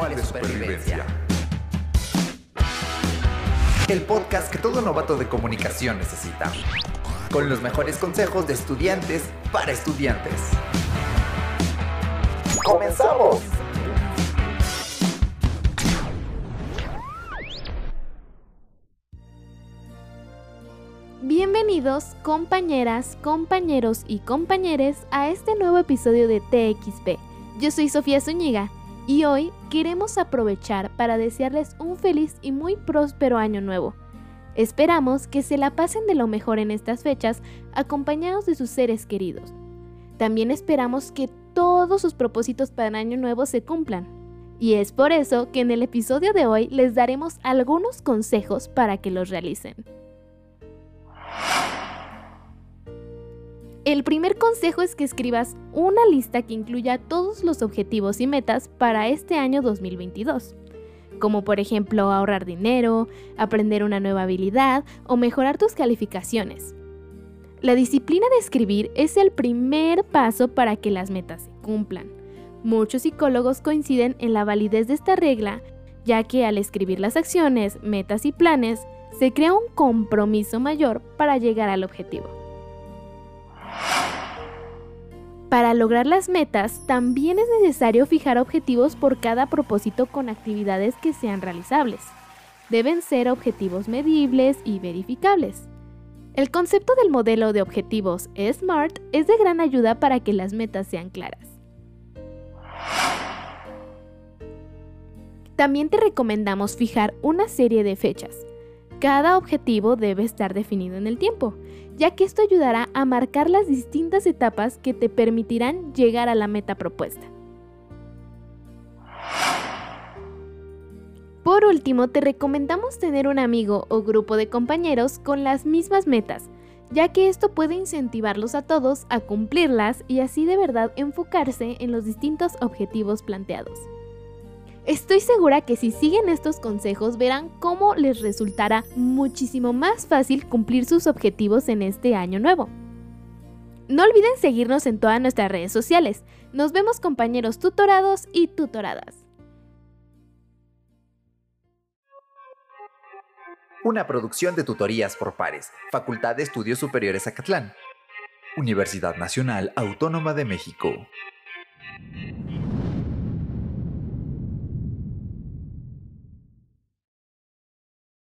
Manual de Supervivencia. El podcast que todo novato de comunicación necesita. Con los mejores consejos de estudiantes para estudiantes. ¡Comenzamos! Bienvenidos compañeras, compañeros y compañeres a este nuevo episodio de TXP. Yo soy Sofía Zúñiga y hoy queremos aprovechar para desearles un feliz y muy próspero año nuevo. Esperamos que se la pasen de lo mejor en estas fechas acompañados de sus seres queridos. También esperamos que todos sus propósitos para el año nuevo se cumplan. Y es por eso que en el episodio de hoy les daremos algunos consejos para que los realicen. El primer consejo es que escribas una lista que incluya todos los objetivos y metas para este año 2022, como por ejemplo ahorrar dinero, aprender una nueva habilidad o mejorar tus calificaciones. La disciplina de escribir es el primer paso para que las metas se cumplan. Muchos psicólogos coinciden en la validez de esta regla, ya que al escribir las acciones, metas y planes, se crea un compromiso mayor para llegar al objetivo. Para lograr las metas, también es necesario fijar objetivos por cada propósito con actividades que sean realizables. Deben ser objetivos medibles y verificables. El concepto del modelo de objetivos SMART es de gran ayuda para que las metas sean claras. También te recomendamos fijar una serie de fechas. Cada objetivo debe estar definido en el tiempo, ya que esto ayudará a marcar las distintas etapas que te permitirán llegar a la meta propuesta. Por último, te recomendamos tener un amigo o grupo de compañeros con las mismas metas, ya que esto puede incentivarlos a todos a cumplirlas y así de verdad enfocarse en los distintos objetivos planteados. Estoy segura que si siguen estos consejos verán cómo les resultará muchísimo más fácil cumplir sus objetivos en este año nuevo. No olviden seguirnos en todas nuestras redes sociales. Nos vemos compañeros tutorados y tutoradas. Una producción de tutorías por pares, Facultad de Estudios Superiores Acatlán. Universidad Nacional Autónoma de México.